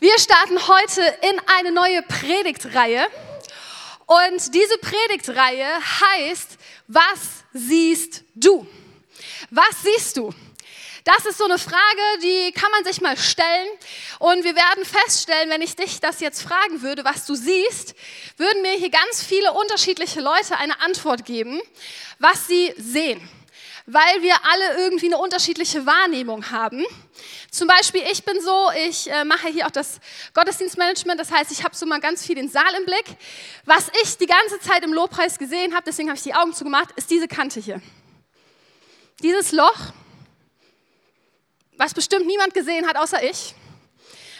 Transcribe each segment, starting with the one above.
Wir starten heute in eine neue Predigtreihe. Und diese Predigtreihe heißt, was siehst du? Was siehst du? Das ist so eine Frage, die kann man sich mal stellen. Und wir werden feststellen, wenn ich dich das jetzt fragen würde, was du siehst, würden mir hier ganz viele unterschiedliche Leute eine Antwort geben, was sie sehen. Weil wir alle irgendwie eine unterschiedliche Wahrnehmung haben. Zum Beispiel, ich bin so, ich äh, mache hier auch das Gottesdienstmanagement, das heißt, ich habe so mal ganz viel den Saal im Blick. Was ich die ganze Zeit im Lobpreis gesehen habe, deswegen habe ich die Augen zugemacht, ist diese Kante hier. Dieses Loch, was bestimmt niemand gesehen hat, außer ich.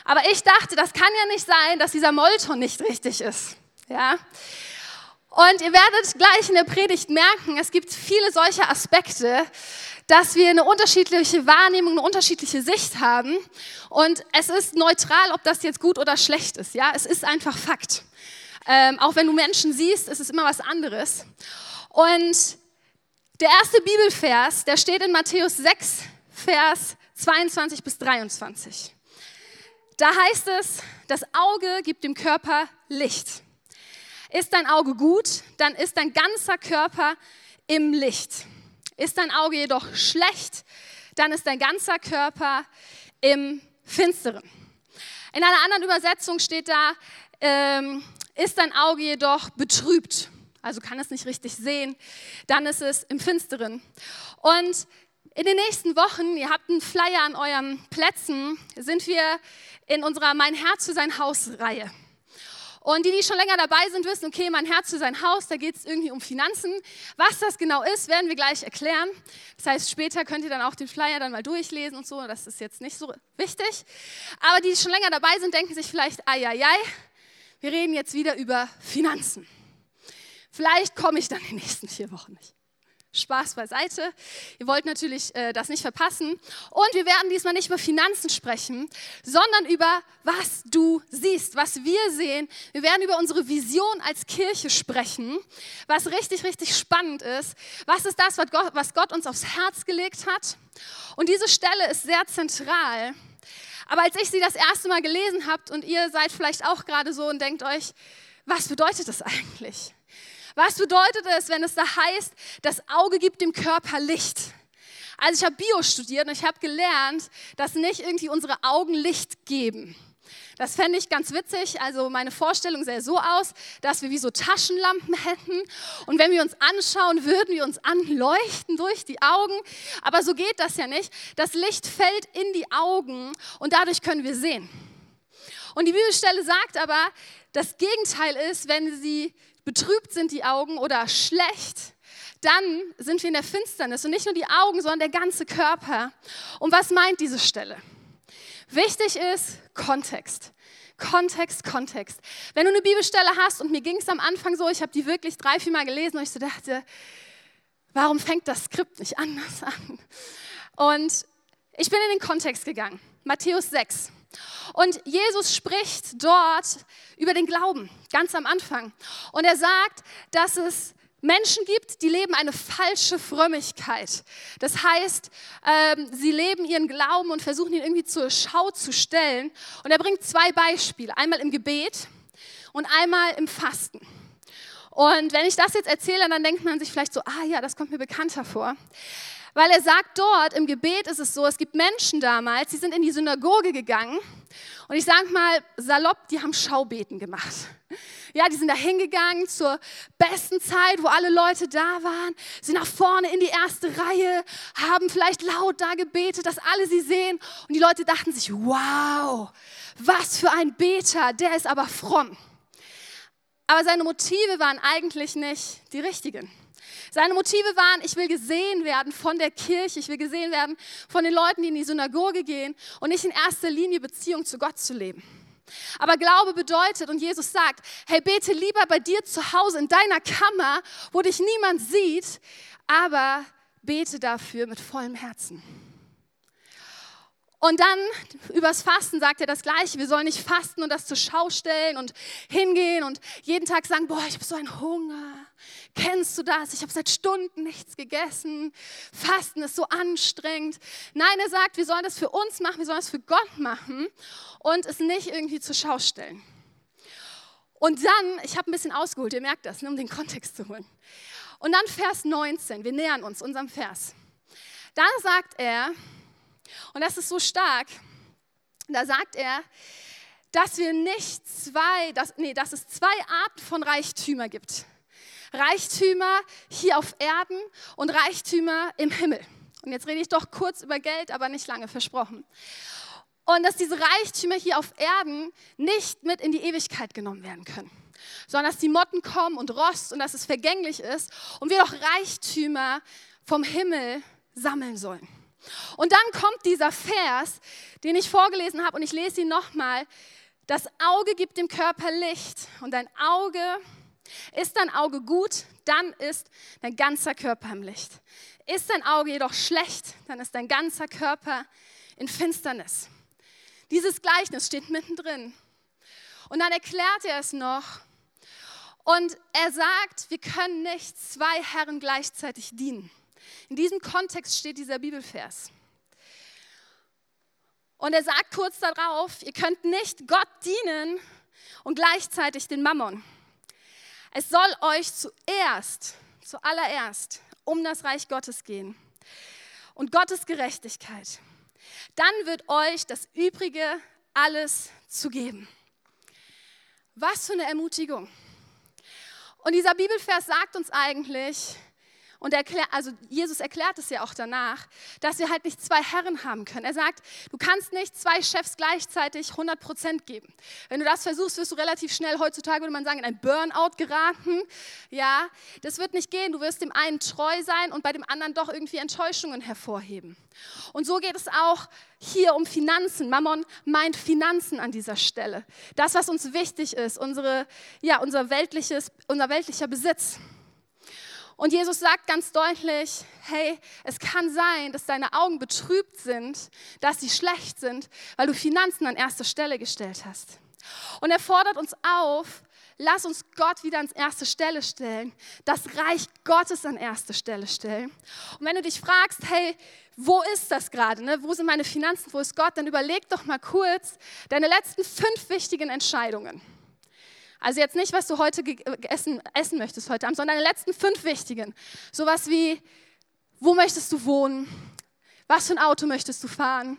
Aber ich dachte, das kann ja nicht sein, dass dieser Molton nicht richtig ist. Ja? Und ihr werdet gleich in der Predigt merken, es gibt viele solche Aspekte, dass wir eine unterschiedliche Wahrnehmung, eine unterschiedliche Sicht haben. Und es ist neutral, ob das jetzt gut oder schlecht ist. Ja, es ist einfach Fakt. Ähm, auch wenn du Menschen siehst, ist es immer was anderes. Und der erste Bibelvers, der steht in Matthäus 6, Vers 22 bis 23. Da heißt es, das Auge gibt dem Körper Licht. Ist dein Auge gut, dann ist dein ganzer Körper im Licht. Ist dein Auge jedoch schlecht, dann ist dein ganzer Körper im Finsteren. In einer anderen Übersetzung steht da, ähm, ist dein Auge jedoch betrübt, also kann es nicht richtig sehen, dann ist es im Finsteren. Und in den nächsten Wochen, ihr habt einen Flyer an euren Plätzen, sind wir in unserer Mein Herz für sein Haus Reihe. Und die, die schon länger dabei sind, wissen, okay, mein Herz für sein Haus, da geht es irgendwie um Finanzen. Was das genau ist, werden wir gleich erklären. Das heißt, später könnt ihr dann auch den Flyer dann mal durchlesen und so. Das ist jetzt nicht so wichtig. Aber die, die schon länger dabei sind, denken sich vielleicht, ai, ai, ai, wir reden jetzt wieder über Finanzen. Vielleicht komme ich dann in den nächsten vier Wochen nicht. Spaß beiseite. Ihr wollt natürlich äh, das nicht verpassen. Und wir werden diesmal nicht über Finanzen sprechen, sondern über was du siehst, was wir sehen. Wir werden über unsere Vision als Kirche sprechen, was richtig, richtig spannend ist. Was ist das, was Gott, was Gott uns aufs Herz gelegt hat? Und diese Stelle ist sehr zentral. Aber als ich sie das erste Mal gelesen habe und ihr seid vielleicht auch gerade so und denkt euch, was bedeutet das eigentlich? Was bedeutet es, wenn es da heißt, das Auge gibt dem Körper Licht? Also ich habe Bio studiert und ich habe gelernt, dass nicht irgendwie unsere Augen Licht geben. Das fände ich ganz witzig. Also meine Vorstellung sähe so aus, dass wir wie so Taschenlampen hätten und wenn wir uns anschauen, würden wir uns anleuchten durch die Augen. Aber so geht das ja nicht. Das Licht fällt in die Augen und dadurch können wir sehen. Und die Bibelstelle sagt aber, das Gegenteil ist, wenn sie betrübt sind die Augen oder schlecht, dann sind wir in der Finsternis und nicht nur die Augen, sondern der ganze Körper. Und was meint diese Stelle? Wichtig ist Kontext. Kontext, Kontext. Wenn du eine Bibelstelle hast, und mir ging es am Anfang so, ich habe die wirklich drei, vier Mal gelesen und ich so dachte, warum fängt das Skript nicht anders an? Und ich bin in den Kontext gegangen. Matthäus 6. Und Jesus spricht dort über den Glauben, ganz am Anfang. Und er sagt, dass es Menschen gibt, die leben eine falsche Frömmigkeit. Das heißt, ähm, sie leben ihren Glauben und versuchen ihn irgendwie zur Schau zu stellen. Und er bringt zwei Beispiele, einmal im Gebet und einmal im Fasten. Und wenn ich das jetzt erzähle, dann denkt man sich vielleicht so, ah ja, das kommt mir bekannter vor. Weil er sagt dort, im Gebet ist es so, es gibt Menschen damals, die sind in die Synagoge gegangen und ich sage mal salopp, die haben Schaubeten gemacht. Ja, die sind da hingegangen zur besten Zeit, wo alle Leute da waren, sind nach vorne in die erste Reihe, haben vielleicht laut da gebetet, dass alle sie sehen und die Leute dachten sich, wow, was für ein Beter, der ist aber fromm. Aber seine Motive waren eigentlich nicht die richtigen. Seine Motive waren, ich will gesehen werden von der Kirche, ich will gesehen werden von den Leuten, die in die Synagoge gehen und nicht in erster Linie Beziehung zu Gott zu leben. Aber Glaube bedeutet, und Jesus sagt, hey, bete lieber bei dir zu Hause in deiner Kammer, wo dich niemand sieht, aber bete dafür mit vollem Herzen. Und dann übers Fasten sagt er das Gleiche. Wir sollen nicht fasten und das zur Schau stellen und hingehen und jeden Tag sagen, boah, ich habe so einen Hunger kennst du das? Ich habe seit Stunden nichts gegessen. Fasten ist so anstrengend. Nein, er sagt, wir sollen das für uns machen, wir sollen das für Gott machen und es nicht irgendwie zur Schau stellen. Und dann, ich habe ein bisschen ausgeholt, ihr merkt das, ne, um den Kontext zu holen. Und dann Vers 19, wir nähern uns unserem Vers. Da sagt er, und das ist so stark, da sagt er, dass wir nicht zwei, dass, nee, dass es zwei Arten von Reichtümer gibt. Reichtümer hier auf Erden und Reichtümer im Himmel. Und jetzt rede ich doch kurz über Geld, aber nicht lange versprochen. Und dass diese Reichtümer hier auf Erden nicht mit in die Ewigkeit genommen werden können, sondern dass die Motten kommen und Rost und dass es vergänglich ist und wir doch Reichtümer vom Himmel sammeln sollen. Und dann kommt dieser Vers, den ich vorgelesen habe und ich lese ihn nochmal. Das Auge gibt dem Körper Licht und dein Auge, ist dein Auge gut, dann ist dein ganzer Körper im Licht. Ist dein Auge jedoch schlecht, dann ist dein ganzer Körper in Finsternis. Dieses Gleichnis steht mittendrin. Und dann erklärt er es noch. Und er sagt, wir können nicht zwei Herren gleichzeitig dienen. In diesem Kontext steht dieser Bibelvers. Und er sagt kurz darauf, ihr könnt nicht Gott dienen und gleichzeitig den Mammon. Es soll euch zuerst, zuallererst um das Reich Gottes gehen und Gottes Gerechtigkeit. Dann wird euch das Übrige alles zu geben. Was für eine Ermutigung. Und dieser Bibelvers sagt uns eigentlich, und erklär, also Jesus erklärt es ja auch danach, dass wir halt nicht zwei Herren haben können. Er sagt, du kannst nicht zwei Chefs gleichzeitig 100 Prozent geben. Wenn du das versuchst, wirst du relativ schnell, heutzutage würde man sagen, in ein Burnout geraten. Ja, das wird nicht gehen. Du wirst dem einen treu sein und bei dem anderen doch irgendwie Enttäuschungen hervorheben. Und so geht es auch hier um Finanzen. Mammon meint Finanzen an dieser Stelle. Das, was uns wichtig ist, unsere, ja, unser, weltliches, unser weltlicher Besitz. Und Jesus sagt ganz deutlich, hey, es kann sein, dass deine Augen betrübt sind, dass sie schlecht sind, weil du Finanzen an erste Stelle gestellt hast. Und er fordert uns auf, lass uns Gott wieder ans erste Stelle stellen, das Reich Gottes an erste Stelle stellen. Und wenn du dich fragst, hey, wo ist das gerade? Ne? Wo sind meine Finanzen? Wo ist Gott? Dann überleg doch mal kurz deine letzten fünf wichtigen Entscheidungen. Also jetzt nicht, was du heute essen, essen möchtest heute Abend, sondern deine letzten fünf wichtigen. Sowas wie, wo möchtest du wohnen? Was für ein Auto möchtest du fahren?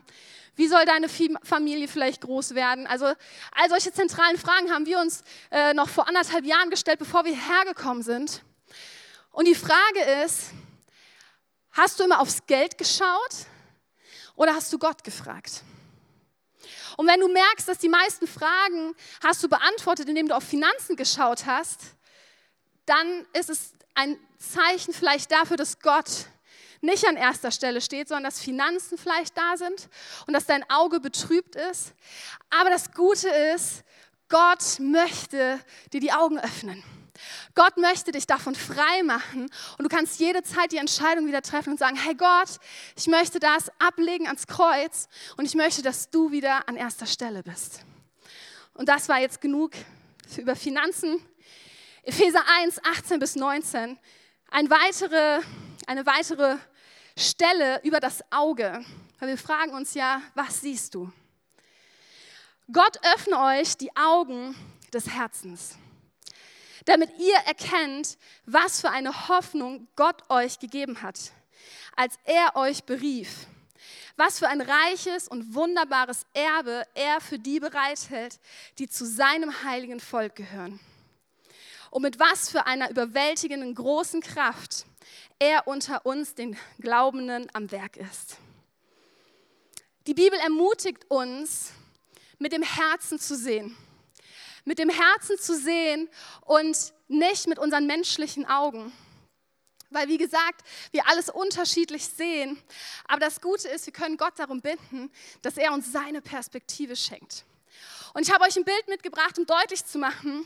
Wie soll deine Familie vielleicht groß werden? Also all solche zentralen Fragen haben wir uns äh, noch vor anderthalb Jahren gestellt, bevor wir hergekommen sind. Und die Frage ist, hast du immer aufs Geld geschaut oder hast du Gott gefragt? Und wenn du merkst, dass die meisten Fragen hast du beantwortet, indem du auf Finanzen geschaut hast, dann ist es ein Zeichen vielleicht dafür, dass Gott nicht an erster Stelle steht, sondern dass Finanzen vielleicht da sind und dass dein Auge betrübt ist. Aber das Gute ist, Gott möchte dir die Augen öffnen. Gott möchte dich davon frei machen und du kannst jede Zeit die Entscheidung wieder treffen und sagen, hey Gott, ich möchte das ablegen ans Kreuz und ich möchte, dass du wieder an erster Stelle bist. Und das war jetzt genug für über Finanzen. Epheser 1, 18 bis 19. Ein weitere, eine weitere Stelle über das Auge. Weil wir fragen uns ja, was siehst du? Gott öffne euch die Augen des Herzens damit ihr erkennt, was für eine Hoffnung Gott euch gegeben hat, als er euch berief. Was für ein reiches und wunderbares Erbe er für die bereithält, die zu seinem heiligen Volk gehören. Und mit was für einer überwältigenden großen Kraft er unter uns, den Glaubenden, am Werk ist. Die Bibel ermutigt uns, mit dem Herzen zu sehen mit dem Herzen zu sehen und nicht mit unseren menschlichen Augen. Weil, wie gesagt, wir alles unterschiedlich sehen. Aber das Gute ist, wir können Gott darum bitten, dass er uns seine Perspektive schenkt. Und ich habe euch ein Bild mitgebracht, um deutlich zu machen,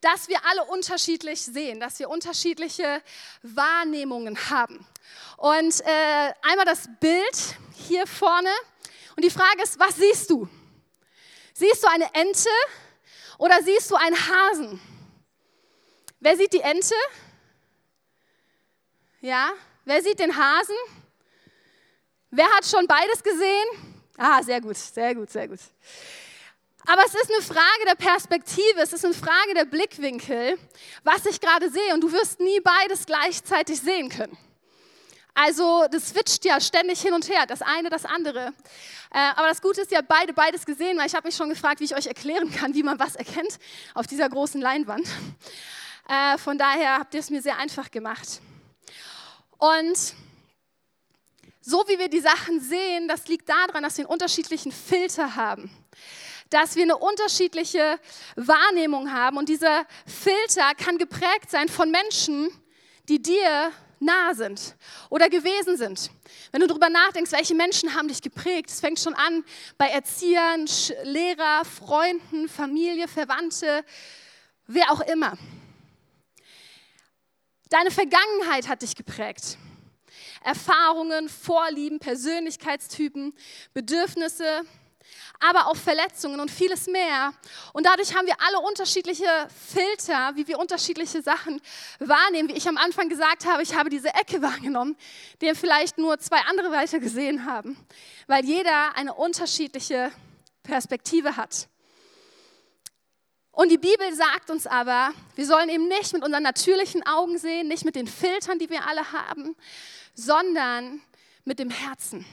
dass wir alle unterschiedlich sehen, dass wir unterschiedliche Wahrnehmungen haben. Und äh, einmal das Bild hier vorne. Und die Frage ist, was siehst du? Siehst du eine Ente oder siehst du einen Hasen? Wer sieht die Ente? Ja? Wer sieht den Hasen? Wer hat schon beides gesehen? Ah, sehr gut, sehr gut, sehr gut. Aber es ist eine Frage der Perspektive, es ist eine Frage der Blickwinkel, was ich gerade sehe. Und du wirst nie beides gleichzeitig sehen können. Also das switcht ja ständig hin und her, das eine, das andere. Äh, aber das Gute ist, habt beide beides gesehen, weil ich habe mich schon gefragt, wie ich euch erklären kann, wie man was erkennt auf dieser großen Leinwand. Äh, von daher habt ihr es mir sehr einfach gemacht. Und so wie wir die Sachen sehen, das liegt daran, dass wir einen unterschiedlichen Filter haben dass wir eine unterschiedliche Wahrnehmung haben. Und dieser Filter kann geprägt sein von Menschen, die dir nah sind oder gewesen sind. Wenn du darüber nachdenkst, welche Menschen haben dich geprägt, es fängt schon an bei Erziehern, Lehrer, Freunden, Familie, Verwandte, wer auch immer. Deine Vergangenheit hat dich geprägt. Erfahrungen, Vorlieben, Persönlichkeitstypen, Bedürfnisse, aber auch Verletzungen und vieles mehr. Und dadurch haben wir alle unterschiedliche Filter, wie wir unterschiedliche Sachen wahrnehmen. Wie ich am Anfang gesagt habe, ich habe diese Ecke wahrgenommen, die vielleicht nur zwei andere weiter gesehen haben, weil jeder eine unterschiedliche Perspektive hat. Und die Bibel sagt uns aber, wir sollen eben nicht mit unseren natürlichen Augen sehen, nicht mit den Filtern, die wir alle haben, sondern mit dem Herzen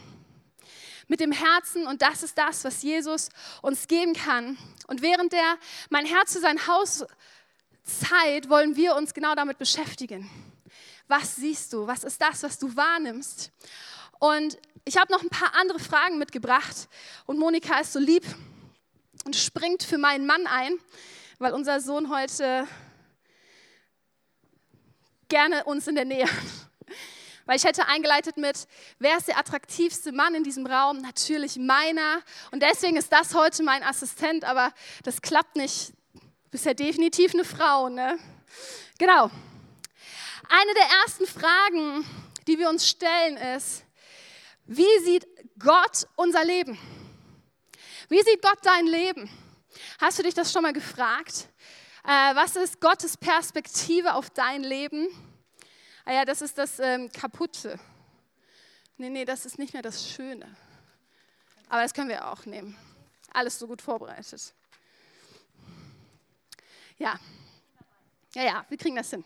mit dem Herzen und das ist das, was Jesus uns geben kann. Und während der Mein Herz für sein Haus Zeit wollen wir uns genau damit beschäftigen. Was siehst du? Was ist das, was du wahrnimmst? Und ich habe noch ein paar andere Fragen mitgebracht und Monika ist so lieb und springt für meinen Mann ein, weil unser Sohn heute gerne uns in der Nähe weil ich hätte eingeleitet mit, wer ist der attraktivste Mann in diesem Raum? Natürlich meiner. Und deswegen ist das heute mein Assistent, aber das klappt nicht. Du bist ja definitiv eine Frau, ne? Genau. Eine der ersten Fragen, die wir uns stellen, ist, wie sieht Gott unser Leben? Wie sieht Gott dein Leben? Hast du dich das schon mal gefragt? Äh, was ist Gottes Perspektive auf dein Leben? Ah ja, das ist das ähm, Kaputte. Nee, nee, das ist nicht mehr das Schöne. Aber das können wir auch nehmen. Alles so gut vorbereitet. Ja, ja, ja, wir kriegen das hin.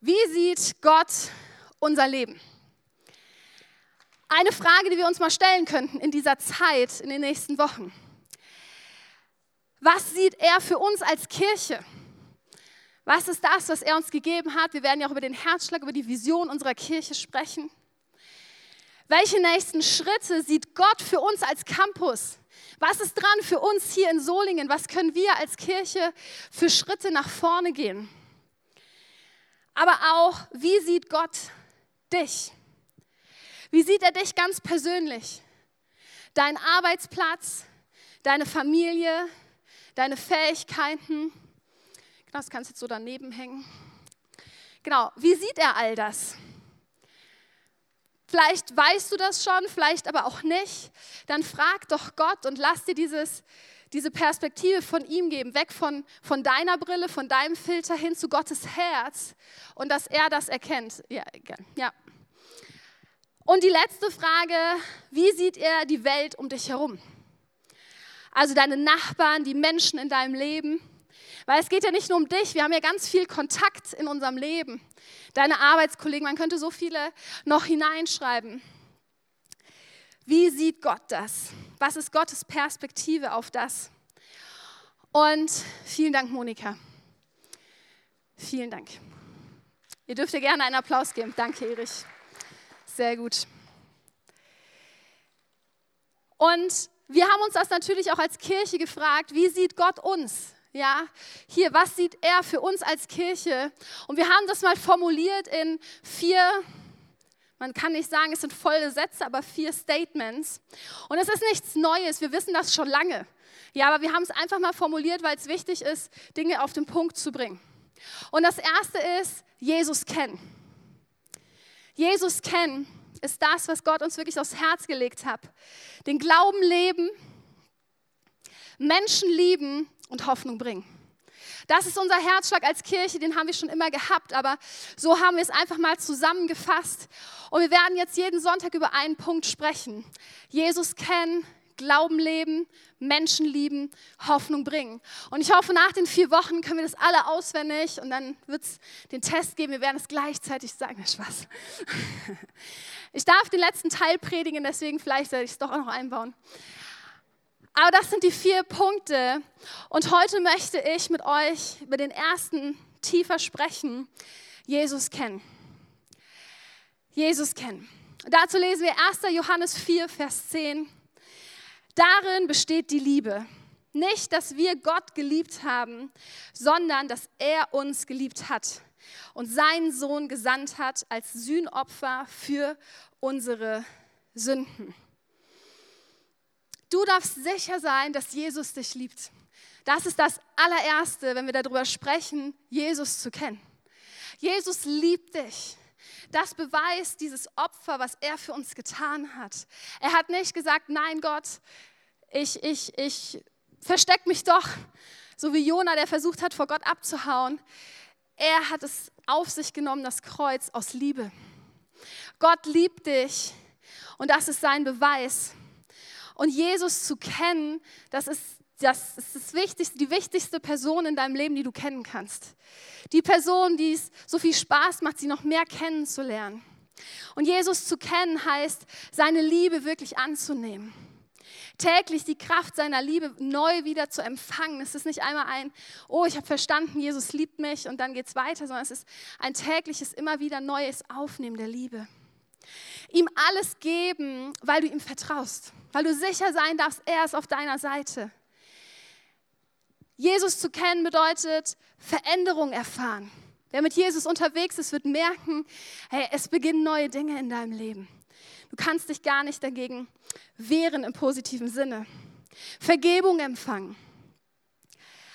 Wie sieht Gott unser Leben? Eine Frage, die wir uns mal stellen könnten in dieser Zeit, in den nächsten Wochen. Was sieht er für uns als Kirche? Was ist das, was er uns gegeben hat? Wir werden ja auch über den Herzschlag, über die Vision unserer Kirche sprechen. Welche nächsten Schritte sieht Gott für uns als Campus? Was ist dran für uns hier in Solingen? Was können wir als Kirche für Schritte nach vorne gehen? Aber auch, wie sieht Gott dich? Wie sieht er dich ganz persönlich? Dein Arbeitsplatz, deine Familie, deine Fähigkeiten, das kannst du jetzt so daneben hängen. Genau, wie sieht er all das? Vielleicht weißt du das schon, vielleicht aber auch nicht. Dann frag doch Gott und lass dir dieses, diese Perspektive von ihm geben, weg von, von deiner Brille, von deinem Filter hin zu Gottes Herz und dass er das erkennt. Ja, ja. Und die letzte Frage, wie sieht er die Welt um dich herum? Also deine Nachbarn, die Menschen in deinem Leben. Weil es geht ja nicht nur um dich, wir haben ja ganz viel Kontakt in unserem Leben. Deine Arbeitskollegen, man könnte so viele noch hineinschreiben. Wie sieht Gott das? Was ist Gottes Perspektive auf das? Und vielen Dank, Monika. Vielen Dank. Ihr dürft ihr gerne einen Applaus geben. Danke, Erich. Sehr gut. Und wir haben uns das natürlich auch als Kirche gefragt, wie sieht Gott uns? Ja, hier, was sieht er für uns als Kirche? Und wir haben das mal formuliert in vier, man kann nicht sagen, es sind volle Sätze, aber vier Statements. Und es ist nichts Neues, wir wissen das schon lange. Ja, aber wir haben es einfach mal formuliert, weil es wichtig ist, Dinge auf den Punkt zu bringen. Und das erste ist, Jesus kennen. Jesus kennen ist das, was Gott uns wirklich aufs Herz gelegt hat. Den Glauben leben, Menschen lieben und Hoffnung bringen. Das ist unser Herzschlag als Kirche, den haben wir schon immer gehabt, aber so haben wir es einfach mal zusammengefasst. Und wir werden jetzt jeden Sonntag über einen Punkt sprechen. Jesus kennen, Glauben leben, Menschen lieben, Hoffnung bringen. Und ich hoffe, nach den vier Wochen können wir das alle auswendig und dann wird es den Test geben. Wir werden es gleichzeitig sagen. Spaß. Ich darf den letzten Teil predigen, deswegen vielleicht werde ich es doch auch noch einbauen. Aber das sind die vier Punkte. Und heute möchte ich mit euch über den ersten tiefer sprechen. Jesus kennen. Jesus kennen. dazu lesen wir 1. Johannes 4, Vers 10. Darin besteht die Liebe. Nicht, dass wir Gott geliebt haben, sondern dass er uns geliebt hat und seinen Sohn gesandt hat als Sühnopfer für unsere Sünden. Du darfst sicher sein, dass Jesus dich liebt. Das ist das allererste, wenn wir darüber sprechen, Jesus zu kennen. Jesus liebt dich. Das beweist dieses Opfer, was er für uns getan hat. Er hat nicht gesagt, nein Gott, ich, ich, ich versteck mich doch, so wie Jona, der versucht hat, vor Gott abzuhauen. Er hat es auf sich genommen, das Kreuz aus Liebe. Gott liebt dich und das ist sein Beweis. Und Jesus zu kennen, das ist das ist das wichtigste, die wichtigste Person in deinem Leben, die du kennen kannst. Die Person, die es so viel Spaß macht, sie noch mehr kennenzulernen. Und Jesus zu kennen heißt, seine Liebe wirklich anzunehmen. Täglich die Kraft seiner Liebe neu wieder zu empfangen. Es ist nicht einmal ein, oh, ich habe verstanden, Jesus liebt mich und dann geht es weiter, sondern es ist ein tägliches, immer wieder neues Aufnehmen der Liebe. Ihm alles geben, weil du ihm vertraust, weil du sicher sein darfst, er ist auf deiner Seite. Jesus zu kennen bedeutet Veränderung erfahren. Wer mit Jesus unterwegs ist, wird merken, hey, es beginnen neue Dinge in deinem Leben. Du kannst dich gar nicht dagegen wehren im positiven Sinne. Vergebung empfangen,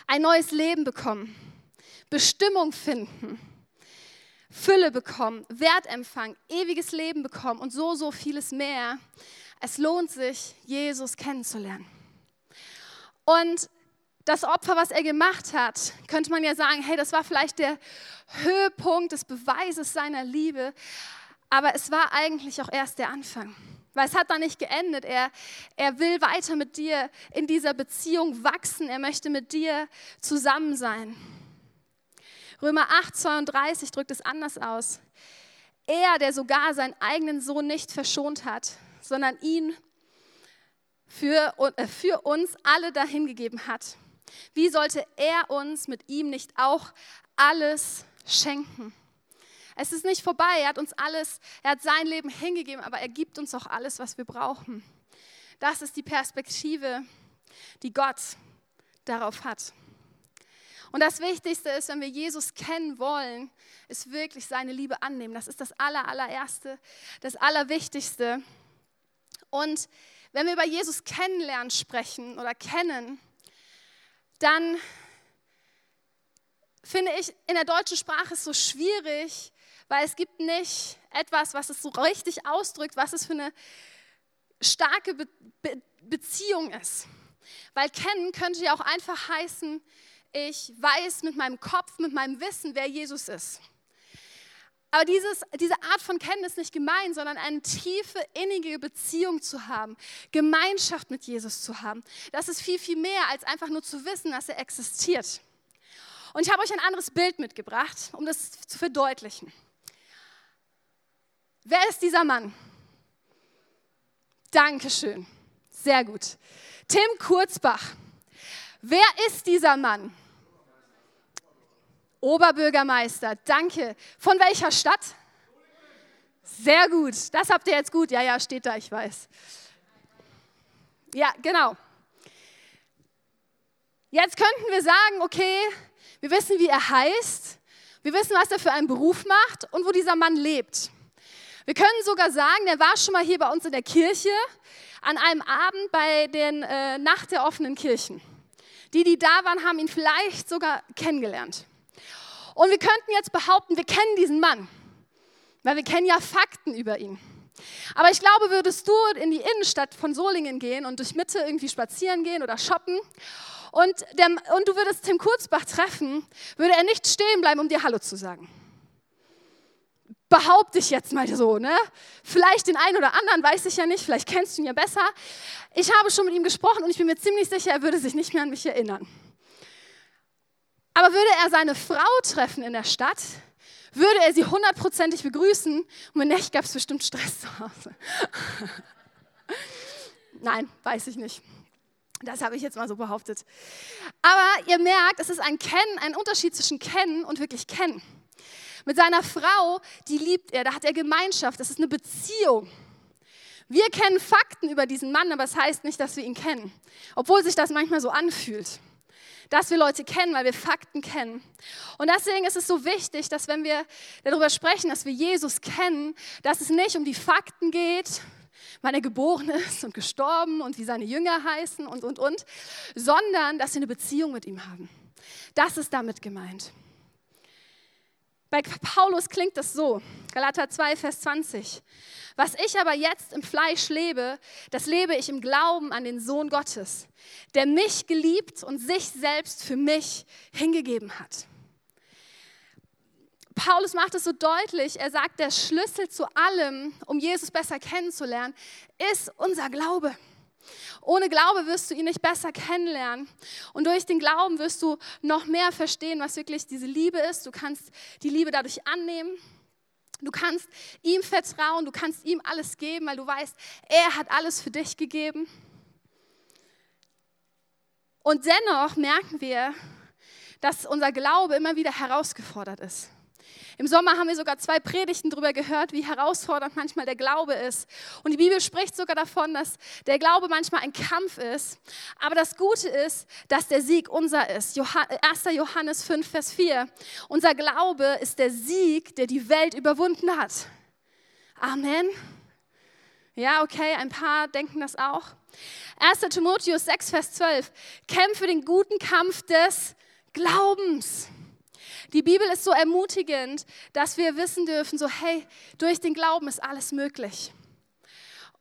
ein neues Leben bekommen, Bestimmung finden, Fülle bekommen, Wertempfang, ewiges Leben bekommen und so, so vieles mehr. Es lohnt sich, Jesus kennenzulernen. Und das Opfer, was er gemacht hat, könnte man ja sagen, hey, das war vielleicht der Höhepunkt des Beweises seiner Liebe, aber es war eigentlich auch erst der Anfang. Weil es hat da nicht geendet. Er, er will weiter mit dir in dieser Beziehung wachsen. Er möchte mit dir zusammen sein. Römer 8, 32 drückt es anders aus. Er, der sogar seinen eigenen Sohn nicht verschont hat, sondern ihn für, äh, für uns alle dahingegeben hat wie sollte er uns mit ihm nicht auch alles schenken? Es ist nicht vorbei, er hat uns alles, er hat sein Leben hingegeben, aber er gibt uns auch alles, was wir brauchen. Das ist die Perspektive, die Gott darauf hat. Und das Wichtigste ist, wenn wir Jesus kennen wollen, ist wirklich seine Liebe annehmen. Das ist das aller, allererste, das Allerwichtigste. Und wenn wir über Jesus kennenlernen sprechen oder kennen, dann finde ich in der deutschen Sprache es so schwierig, weil es gibt nicht etwas, was es so richtig ausdrückt, was es für eine starke Be Be Beziehung ist. Weil kennen könnte ja auch einfach heißen, ich weiß mit meinem Kopf, mit meinem Wissen, wer Jesus ist. Aber dieses, diese Art von Kenntnis nicht gemein, sondern eine tiefe, innige Beziehung zu haben, Gemeinschaft mit Jesus zu haben, das ist viel, viel mehr als einfach nur zu wissen, dass er existiert. Und ich habe euch ein anderes Bild mitgebracht, um das zu verdeutlichen. Wer ist dieser Mann? Dankeschön. Sehr gut. Tim Kurzbach. Wer ist dieser Mann? Oberbürgermeister, danke. Von welcher Stadt? Sehr gut. Das habt ihr jetzt gut. Ja, ja, steht da, ich weiß. Ja, genau. Jetzt könnten wir sagen, okay, wir wissen, wie er heißt, wir wissen, was er für einen Beruf macht und wo dieser Mann lebt. Wir können sogar sagen, der war schon mal hier bei uns in der Kirche an einem Abend bei den äh, Nacht der offenen Kirchen. Die, die da waren, haben ihn vielleicht sogar kennengelernt. Und wir könnten jetzt behaupten, wir kennen diesen Mann, weil wir kennen ja Fakten über ihn. Aber ich glaube, würdest du in die Innenstadt von Solingen gehen und durch Mitte irgendwie spazieren gehen oder shoppen und, der, und du würdest Tim Kurzbach treffen, würde er nicht stehen bleiben, um dir Hallo zu sagen. Behaupte ich jetzt mal so, ne? Vielleicht den einen oder anderen, weiß ich ja nicht, vielleicht kennst du ihn ja besser. Ich habe schon mit ihm gesprochen und ich bin mir ziemlich sicher, er würde sich nicht mehr an mich erinnern. Aber würde er seine Frau treffen in der Stadt, würde er sie hundertprozentig begrüßen und wenn nicht, gab es bestimmt Stress zu Hause. Nein, weiß ich nicht. Das habe ich jetzt mal so behauptet. Aber ihr merkt, es ist ein Kennen, ein Unterschied zwischen Kennen und wirklich Kennen. Mit seiner Frau, die liebt er, da hat er Gemeinschaft, das ist eine Beziehung. Wir kennen Fakten über diesen Mann, aber es das heißt nicht, dass wir ihn kennen, obwohl sich das manchmal so anfühlt dass wir Leute kennen, weil wir Fakten kennen. Und deswegen ist es so wichtig, dass wenn wir darüber sprechen, dass wir Jesus kennen, dass es nicht um die Fakten geht, wann er geboren ist und gestorben und wie seine Jünger heißen und, und, und, sondern dass wir eine Beziehung mit ihm haben. Das ist damit gemeint. Bei Paulus klingt das so, Galater 2, Vers 20. Was ich aber jetzt im Fleisch lebe, das lebe ich im Glauben an den Sohn Gottes, der mich geliebt und sich selbst für mich hingegeben hat. Paulus macht es so deutlich, er sagt, der Schlüssel zu allem, um Jesus besser kennenzulernen, ist unser Glaube. Ohne Glaube wirst du ihn nicht besser kennenlernen. Und durch den Glauben wirst du noch mehr verstehen, was wirklich diese Liebe ist. Du kannst die Liebe dadurch annehmen. Du kannst ihm vertrauen, du kannst ihm alles geben, weil du weißt, er hat alles für dich gegeben. Und dennoch merken wir, dass unser Glaube immer wieder herausgefordert ist. Im Sommer haben wir sogar zwei Predigten darüber gehört, wie herausfordernd manchmal der Glaube ist. Und die Bibel spricht sogar davon, dass der Glaube manchmal ein Kampf ist. Aber das Gute ist, dass der Sieg unser ist. 1. Johannes 5, Vers 4. Unser Glaube ist der Sieg, der die Welt überwunden hat. Amen. Ja, okay, ein paar denken das auch. 1. Timotheus 6, Vers 12. Kämpfe den guten Kampf des Glaubens. Die Bibel ist so ermutigend, dass wir wissen dürfen, so hey, durch den Glauben ist alles möglich.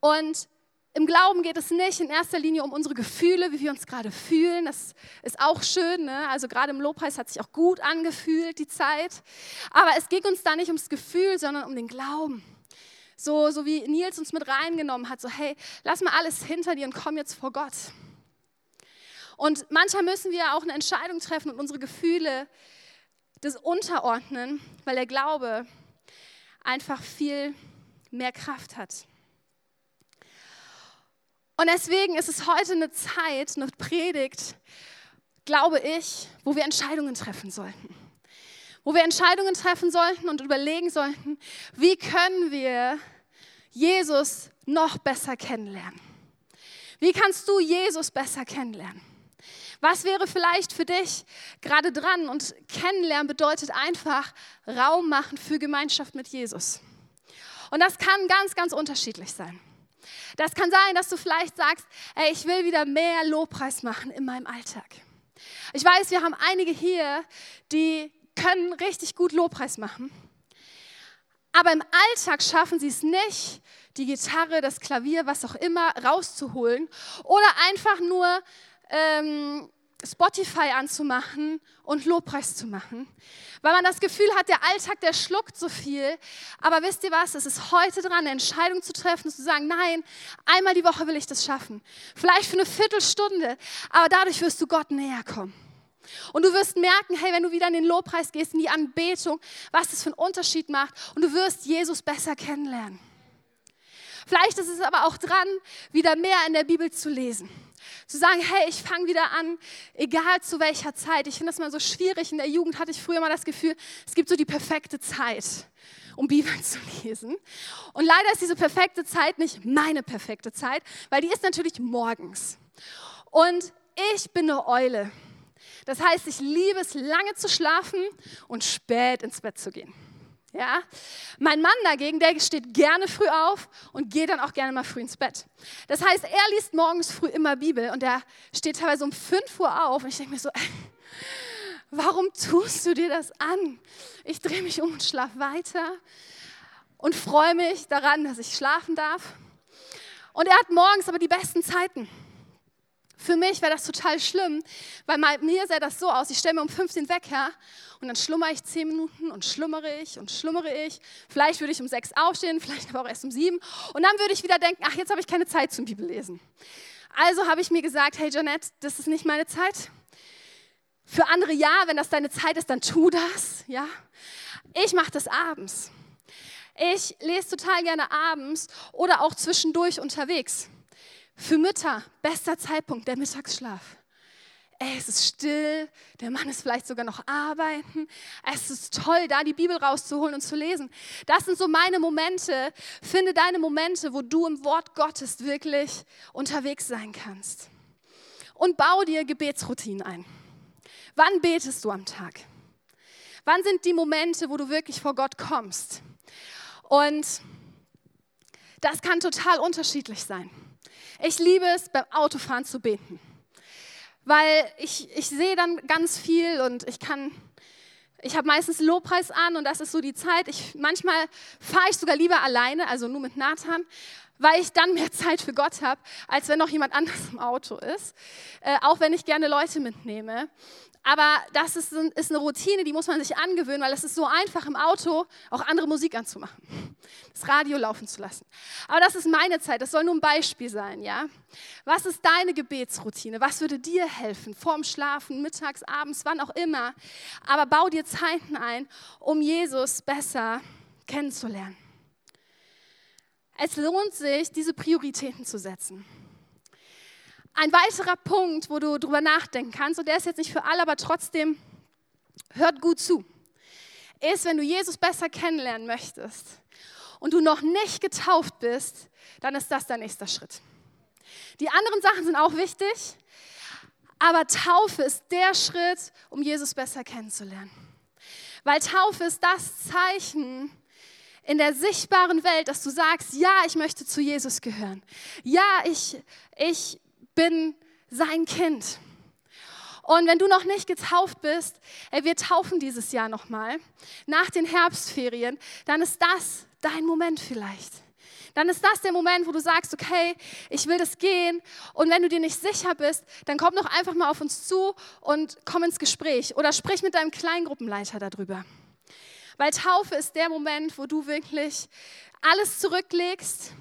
Und im Glauben geht es nicht in erster Linie um unsere Gefühle, wie wir uns gerade fühlen. Das ist auch schön. Ne? Also gerade im Lobpreis hat sich auch gut angefühlt, die Zeit. Aber es geht uns da nicht ums Gefühl, sondern um den Glauben. So, so wie Nils uns mit reingenommen hat, so hey, lass mal alles hinter dir und komm jetzt vor Gott. Und manchmal müssen wir auch eine Entscheidung treffen und unsere Gefühle das unterordnen, weil der Glaube einfach viel mehr Kraft hat. Und deswegen ist es heute eine Zeit, eine Predigt, glaube ich, wo wir Entscheidungen treffen sollten. Wo wir Entscheidungen treffen sollten und überlegen sollten, wie können wir Jesus noch besser kennenlernen? Wie kannst du Jesus besser kennenlernen? Was wäre vielleicht für dich gerade dran? Und kennenlernen bedeutet einfach Raum machen für Gemeinschaft mit Jesus. Und das kann ganz, ganz unterschiedlich sein. Das kann sein, dass du vielleicht sagst, ey, ich will wieder mehr Lobpreis machen in meinem Alltag. Ich weiß, wir haben einige hier, die können richtig gut Lobpreis machen. Aber im Alltag schaffen sie es nicht, die Gitarre, das Klavier, was auch immer rauszuholen oder einfach nur ähm, Spotify anzumachen und Lobpreis zu machen, weil man das Gefühl hat, der Alltag, der schluckt so viel. Aber wisst ihr was, es ist heute dran, eine Entscheidung zu treffen, zu sagen, nein, einmal die Woche will ich das schaffen. Vielleicht für eine Viertelstunde, aber dadurch wirst du Gott näher kommen. Und du wirst merken, hey, wenn du wieder in den Lobpreis gehst, in die Anbetung, was das für einen Unterschied macht. Und du wirst Jesus besser kennenlernen. Vielleicht ist es aber auch dran, wieder mehr in der Bibel zu lesen. Zu sagen, hey, ich fange wieder an, egal zu welcher Zeit. Ich finde das mal so schwierig. In der Jugend hatte ich früher mal das Gefühl, es gibt so die perfekte Zeit, um Bibeln zu lesen. Und leider ist diese perfekte Zeit nicht meine perfekte Zeit, weil die ist natürlich morgens. Und ich bin eine Eule. Das heißt, ich liebe es, lange zu schlafen und spät ins Bett zu gehen. Ja? Mein Mann dagegen, der steht gerne früh auf und geht dann auch gerne mal früh ins Bett. Das heißt, er liest morgens früh immer Bibel und er steht teilweise um 5 Uhr auf und ich denke mir so, warum tust du dir das an? Ich drehe mich um und schlafe weiter. und freue mich daran, dass ich schlafen darf. Und er hat morgens aber die besten Zeiten. Für mich wäre das total schlimm, weil mir sähe das so aus, ich stelle mir um 15 den Wecker und dann schlummere ich 10 Minuten und schlummere ich und schlummere ich. Vielleicht würde ich um 6 aufstehen, vielleicht aber auch erst um 7 und dann würde ich wieder denken, ach, jetzt habe ich keine Zeit zum Bibellesen. Also habe ich mir gesagt, hey Janette, das ist nicht meine Zeit. Für andere ja, wenn das deine Zeit ist, dann tu das, ja. Ich mache das abends. Ich lese total gerne abends oder auch zwischendurch unterwegs. Für Mütter, bester Zeitpunkt, der Mittagsschlaf. Es ist still, der Mann ist vielleicht sogar noch arbeiten. Es ist toll, da die Bibel rauszuholen und zu lesen. Das sind so meine Momente. Finde deine Momente, wo du im Wort Gottes wirklich unterwegs sein kannst. Und bau dir Gebetsroutinen ein. Wann betest du am Tag? Wann sind die Momente, wo du wirklich vor Gott kommst? Und das kann total unterschiedlich sein. Ich liebe es, beim Autofahren zu beten, weil ich, ich sehe dann ganz viel und ich kann, ich habe meistens Lobpreis an und das ist so die Zeit. Ich, manchmal fahre ich sogar lieber alleine, also nur mit Nathan, weil ich dann mehr Zeit für Gott habe, als wenn noch jemand anderes im Auto ist. Äh, auch wenn ich gerne Leute mitnehme. Aber das ist, ist, eine Routine, die muss man sich angewöhnen, weil es ist so einfach im Auto auch andere Musik anzumachen, das Radio laufen zu lassen. Aber das ist meine Zeit, das soll nur ein Beispiel sein, ja? Was ist deine Gebetsroutine? Was würde dir helfen? Vorm Schlafen, mittags, abends, wann auch immer. Aber bau dir Zeiten ein, um Jesus besser kennenzulernen. Es lohnt sich, diese Prioritäten zu setzen. Ein weiterer Punkt, wo du drüber nachdenken kannst, und der ist jetzt nicht für alle, aber trotzdem, hört gut zu, ist, wenn du Jesus besser kennenlernen möchtest und du noch nicht getauft bist, dann ist das dein nächster Schritt. Die anderen Sachen sind auch wichtig, aber Taufe ist der Schritt, um Jesus besser kennenzulernen. Weil Taufe ist das Zeichen in der sichtbaren Welt, dass du sagst, ja, ich möchte zu Jesus gehören. Ja, ich, ich bin sein Kind. Und wenn du noch nicht getauft bist, wir taufen dieses Jahr nochmal, nach den Herbstferien, dann ist das dein Moment vielleicht. Dann ist das der Moment, wo du sagst, okay, ich will das gehen. Und wenn du dir nicht sicher bist, dann komm doch einfach mal auf uns zu und komm ins Gespräch oder sprich mit deinem Kleingruppenleiter darüber. Weil Taufe ist der Moment, wo du wirklich alles zurücklegst,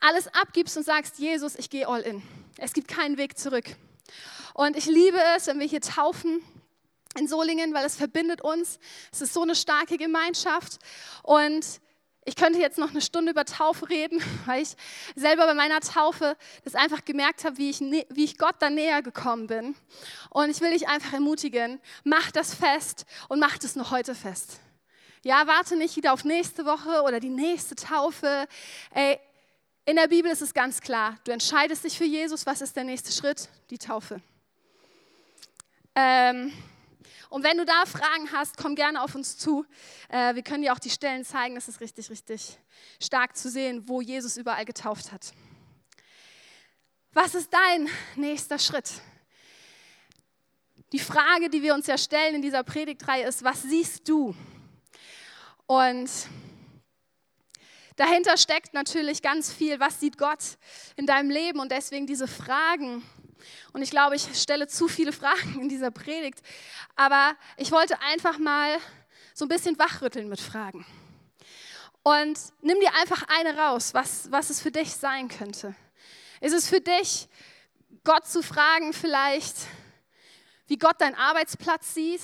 alles abgibst und sagst, Jesus, ich gehe all in. Es gibt keinen Weg zurück. Und ich liebe es, wenn wir hier taufen in Solingen, weil es verbindet uns. Es ist so eine starke Gemeinschaft. Und ich könnte jetzt noch eine Stunde über Taufe reden, weil ich selber bei meiner Taufe das einfach gemerkt habe, wie ich, wie ich Gott da näher gekommen bin. Und ich will dich einfach ermutigen, mach das fest und mach das noch heute fest. Ja, warte nicht wieder auf nächste Woche oder die nächste Taufe. Ey, in der Bibel ist es ganz klar, du entscheidest dich für Jesus, was ist der nächste Schritt? Die Taufe. Ähm, und wenn du da Fragen hast, komm gerne auf uns zu. Äh, wir können dir auch die Stellen zeigen, das ist richtig, richtig stark zu sehen, wo Jesus überall getauft hat. Was ist dein nächster Schritt? Die Frage, die wir uns ja stellen in dieser Predigtreihe ist, was siehst du? Und Dahinter steckt natürlich ganz viel, was sieht Gott in deinem Leben und deswegen diese Fragen. Und ich glaube, ich stelle zu viele Fragen in dieser Predigt, aber ich wollte einfach mal so ein bisschen wachrütteln mit Fragen. Und nimm dir einfach eine raus, was, was es für dich sein könnte. Ist es für dich, Gott zu fragen vielleicht, wie Gott deinen Arbeitsplatz sieht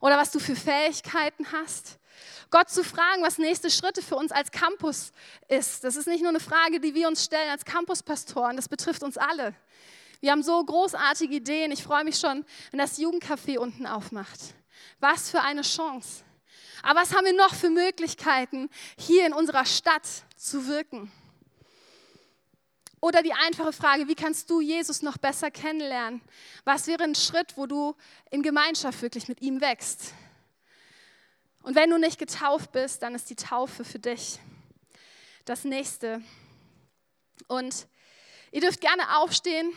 oder was du für Fähigkeiten hast? Gott zu fragen, was nächste Schritte für uns als Campus ist. Das ist nicht nur eine Frage, die wir uns stellen als Campuspastoren, das betrifft uns alle. Wir haben so großartige Ideen. Ich freue mich schon, wenn das Jugendcafé unten aufmacht. Was für eine Chance. Aber was haben wir noch für Möglichkeiten, hier in unserer Stadt zu wirken? Oder die einfache Frage, wie kannst du Jesus noch besser kennenlernen? Was wäre ein Schritt, wo du in Gemeinschaft wirklich mit ihm wächst? Und wenn du nicht getauft bist, dann ist die Taufe für dich das nächste. Und ihr dürft gerne aufstehen,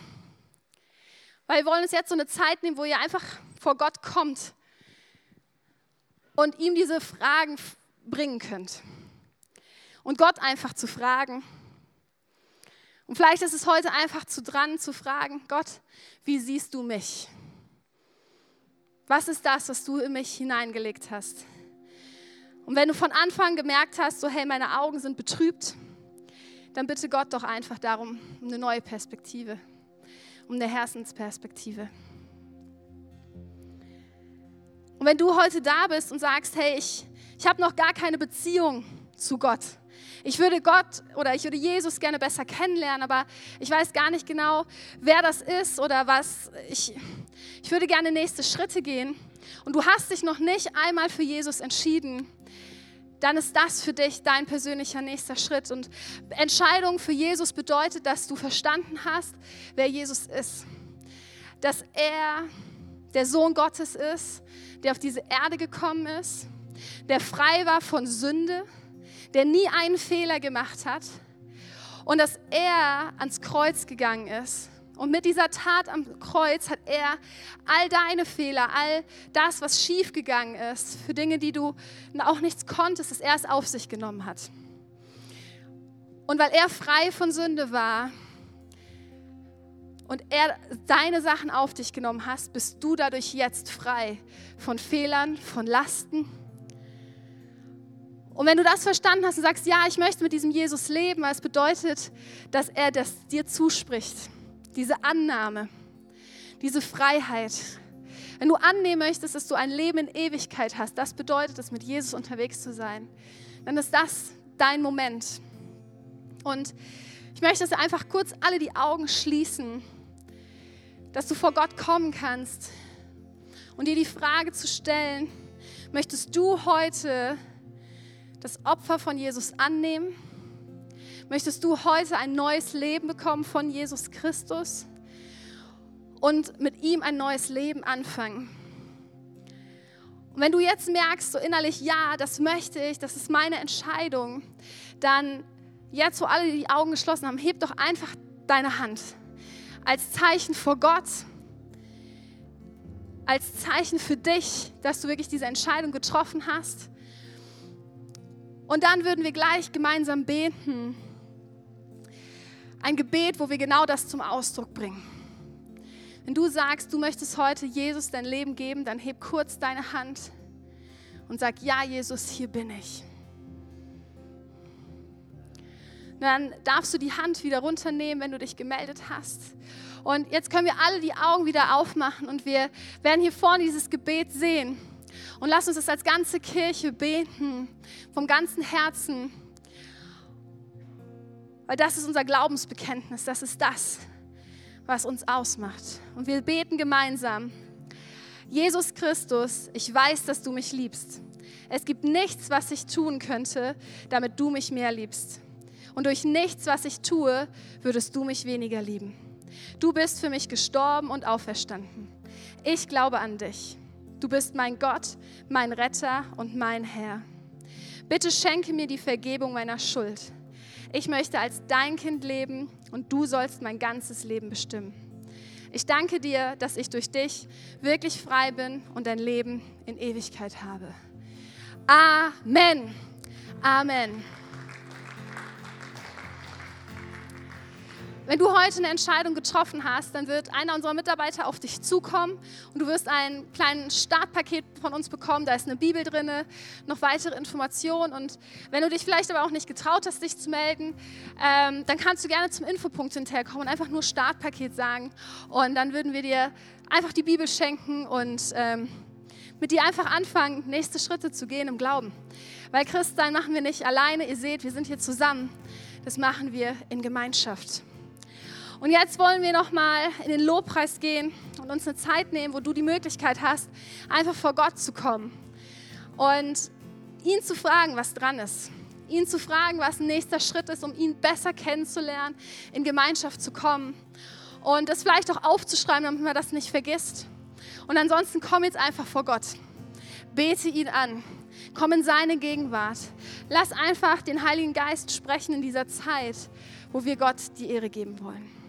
weil wir wollen uns jetzt so eine Zeit nehmen, wo ihr einfach vor Gott kommt und ihm diese Fragen bringen könnt. und Gott einfach zu fragen. Und vielleicht ist es heute einfach zu dran zu fragen, Gott, wie siehst du mich? Was ist das, was du in mich hineingelegt hast? Und wenn du von Anfang gemerkt hast, so hey, meine Augen sind betrübt, dann bitte Gott doch einfach darum, um eine neue Perspektive, um eine Herzensperspektive. Und wenn du heute da bist und sagst, hey, ich, ich habe noch gar keine Beziehung zu Gott. Ich würde Gott oder ich würde Jesus gerne besser kennenlernen, aber ich weiß gar nicht genau, wer das ist oder was. Ich, ich würde gerne nächste Schritte gehen. Und du hast dich noch nicht einmal für Jesus entschieden, dann ist das für dich dein persönlicher nächster Schritt. Und Entscheidung für Jesus bedeutet, dass du verstanden hast, wer Jesus ist. Dass er der Sohn Gottes ist, der auf diese Erde gekommen ist, der frei war von Sünde, der nie einen Fehler gemacht hat und dass er ans Kreuz gegangen ist und mit dieser Tat am Kreuz hat er all deine Fehler, all das, was schiefgegangen ist, für Dinge, die du auch nichts konntest, dass er es auf sich genommen hat. Und weil er frei von Sünde war und er deine Sachen auf dich genommen hast, bist du dadurch jetzt frei von Fehlern, von Lasten. Und wenn du das verstanden hast und sagst, ja, ich möchte mit diesem Jesus leben, weil es bedeutet, dass er das dir zuspricht diese Annahme, diese Freiheit. Wenn du annehmen möchtest, dass du ein Leben in Ewigkeit hast, das bedeutet es, mit Jesus unterwegs zu sein, dann ist das dein Moment. Und ich möchte, dass wir einfach kurz alle die Augen schließen, dass du vor Gott kommen kannst und dir die Frage zu stellen, möchtest du heute das Opfer von Jesus annehmen? Möchtest du heute ein neues Leben bekommen von Jesus Christus und mit ihm ein neues Leben anfangen? Und wenn du jetzt merkst, so innerlich, ja, das möchte ich, das ist meine Entscheidung, dann jetzt, wo alle die Augen geschlossen haben, heb doch einfach deine Hand als Zeichen vor Gott, als Zeichen für dich, dass du wirklich diese Entscheidung getroffen hast. Und dann würden wir gleich gemeinsam beten. Ein Gebet, wo wir genau das zum Ausdruck bringen. Wenn du sagst, du möchtest heute Jesus dein Leben geben, dann heb kurz deine Hand und sag, ja Jesus, hier bin ich. Dann darfst du die Hand wieder runternehmen, wenn du dich gemeldet hast. Und jetzt können wir alle die Augen wieder aufmachen und wir werden hier vorne dieses Gebet sehen. Und lass uns das als ganze Kirche beten, vom ganzen Herzen. Weil das ist unser Glaubensbekenntnis, das ist das, was uns ausmacht. Und wir beten gemeinsam. Jesus Christus, ich weiß, dass du mich liebst. Es gibt nichts, was ich tun könnte, damit du mich mehr liebst. Und durch nichts, was ich tue, würdest du mich weniger lieben. Du bist für mich gestorben und auferstanden. Ich glaube an dich. Du bist mein Gott, mein Retter und mein Herr. Bitte schenke mir die Vergebung meiner Schuld ich möchte als dein Kind leben und du sollst mein ganzes Leben bestimmen. Ich danke dir, dass ich durch dich wirklich frei bin und ein Leben in Ewigkeit habe. Amen. Amen. Wenn du heute eine Entscheidung getroffen hast, dann wird einer unserer Mitarbeiter auf dich zukommen und du wirst ein kleines Startpaket von uns bekommen. Da ist eine Bibel drin, noch weitere Informationen. Und wenn du dich vielleicht aber auch nicht getraut hast, dich zu melden, ähm, dann kannst du gerne zum Infopunkt hinterherkommen und einfach nur Startpaket sagen. Und dann würden wir dir einfach die Bibel schenken und ähm, mit dir einfach anfangen, nächste Schritte zu gehen im Glauben. Weil Christsein machen wir nicht alleine. Ihr seht, wir sind hier zusammen. Das machen wir in Gemeinschaft. Und jetzt wollen wir noch mal in den Lobpreis gehen und uns eine Zeit nehmen, wo du die Möglichkeit hast, einfach vor Gott zu kommen und ihn zu fragen, was dran ist. Ihn zu fragen, was ein nächster Schritt ist, um ihn besser kennenzulernen, in Gemeinschaft zu kommen und das vielleicht auch aufzuschreiben, damit man das nicht vergisst. Und ansonsten komm jetzt einfach vor Gott. Bete ihn an. Komm in seine Gegenwart. Lass einfach den Heiligen Geist sprechen in dieser Zeit, wo wir Gott die Ehre geben wollen.